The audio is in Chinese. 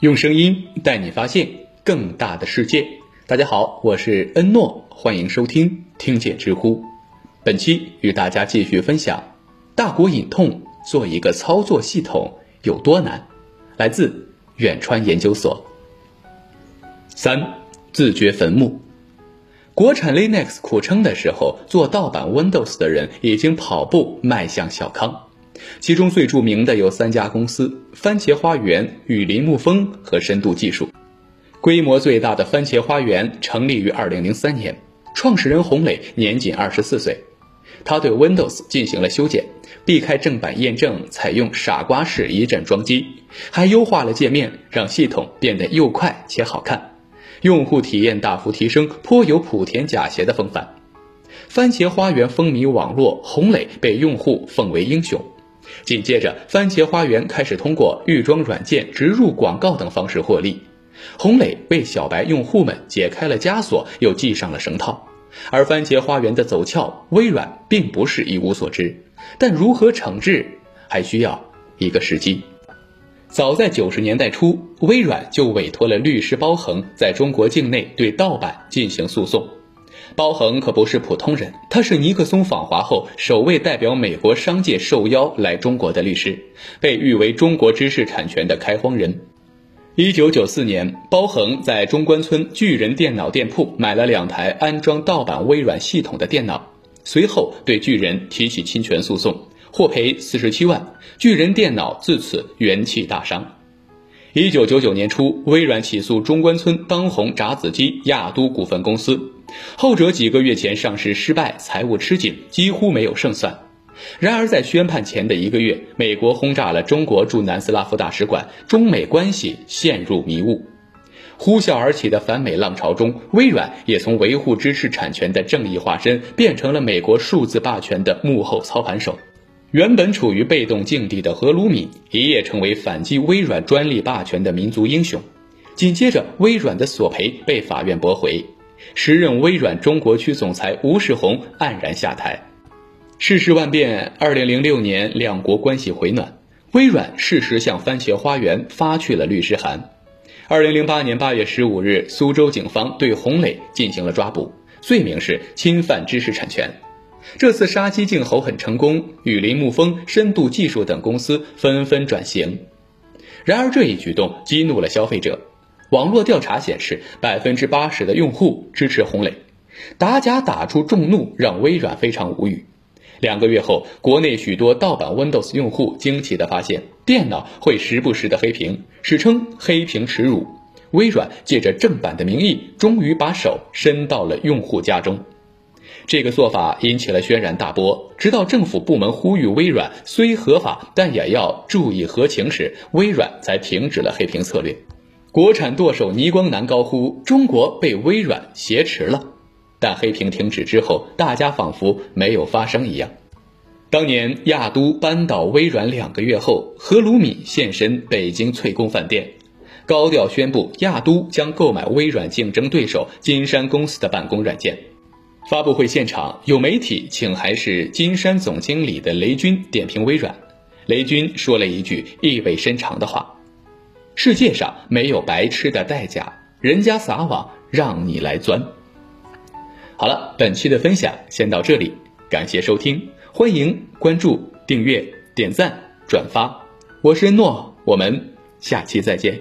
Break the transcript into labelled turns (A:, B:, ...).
A: 用声音带你发现更大的世界。大家好，我是恩诺，欢迎收听听见知乎。本期与大家继续分享：大国隐痛做一个操作系统有多难？来自远川研究所。三自掘坟墓。国产 Linux 苦撑的时候，做盗版 Windows 的人已经跑步迈向小康。其中最著名的有三家公司：番茄花园、雨林沐风和深度技术。规模最大的番茄花园成立于2003年，创始人洪磊年仅24岁。他对 Windows 进行了修剪，避开正版验证，采用傻瓜式一阵装机，还优化了界面，让系统变得又快且好看，用户体验大幅提升，颇有莆田假鞋的风范。番茄花园风靡网络，洪磊被用户奉为英雄。紧接着，番茄花园开始通过预装软件、植入广告等方式获利。洪磊为小白用户们解开了枷锁，又系上了绳套。而番茄花园的走俏，微软并不是一无所知，但如何惩治，还需要一个时机。早在九十年代初，微软就委托了律师包恒在中国境内对盗版进行诉讼。包恒可不是普通人，他是尼克松访华后首位代表美国商界受邀来中国的律师，被誉为中国知识产权的开荒人。一九九四年，包恒在中关村巨人电脑店铺买了两台安装盗版微软系统的电脑，随后对巨人提起侵权诉讼，获赔四十七万，巨人电脑自此元气大伤。一九九九年初，微软起诉中关村当红炸子鸡亚都股份公司。后者几个月前上市失败，财务吃紧，几乎没有胜算。然而在宣判前的一个月，美国轰炸了中国驻南斯拉夫大使馆，中美关系陷入迷雾。呼啸而起的反美浪潮中，微软也从维护知识产权的正义化身，变成了美国数字霸权的幕后操盘手。原本处于被动境地的何鲁敏，一夜成为反击微软专利霸权的民族英雄。紧接着，微软的索赔被法院驳回。时任微软中国区总裁吴世宏黯然下台。世事万变，二零零六年两国关系回暖，微软适时向番茄花园发去了律师函。二零零八年八月十五日，苏州警方对洪磊进行了抓捕，罪名是侵犯知识产权。这次杀鸡儆猴很成功，雨林沐风、深度技术等公司纷纷转型。然而这一举动激怒了消费者。网络调查显示，百分之八十的用户支持洪磊，打假打出众怒，让微软非常无语。两个月后，国内许多盗版 Windows 用户惊奇地发现，电脑会时不时的黑屏，史称“黑屏耻辱”。微软借着正版的名义，终于把手伸到了用户家中。这个做法引起了轩然大波，直到政府部门呼吁微软虽合法，但也要注意合情时，微软才停止了黑屏策略。国产剁手倪光南高呼：“中国被微软挟持了。”但黑屏停止之后，大家仿佛没有发生一样。当年亚都搬到微软两个月后，何鲁敏现身北京翠宫饭店，高调宣布亚都将购买微软竞争对手金山公司的办公软件。发布会现场，有媒体请还是金山总经理的雷军点评微软。雷军说了一句意味深长的话。世界上没有白吃的代价，人家撒网让你来钻。好了，本期的分享先到这里，感谢收听，欢迎关注、订阅、点赞、转发，我是诺，我们下期再见。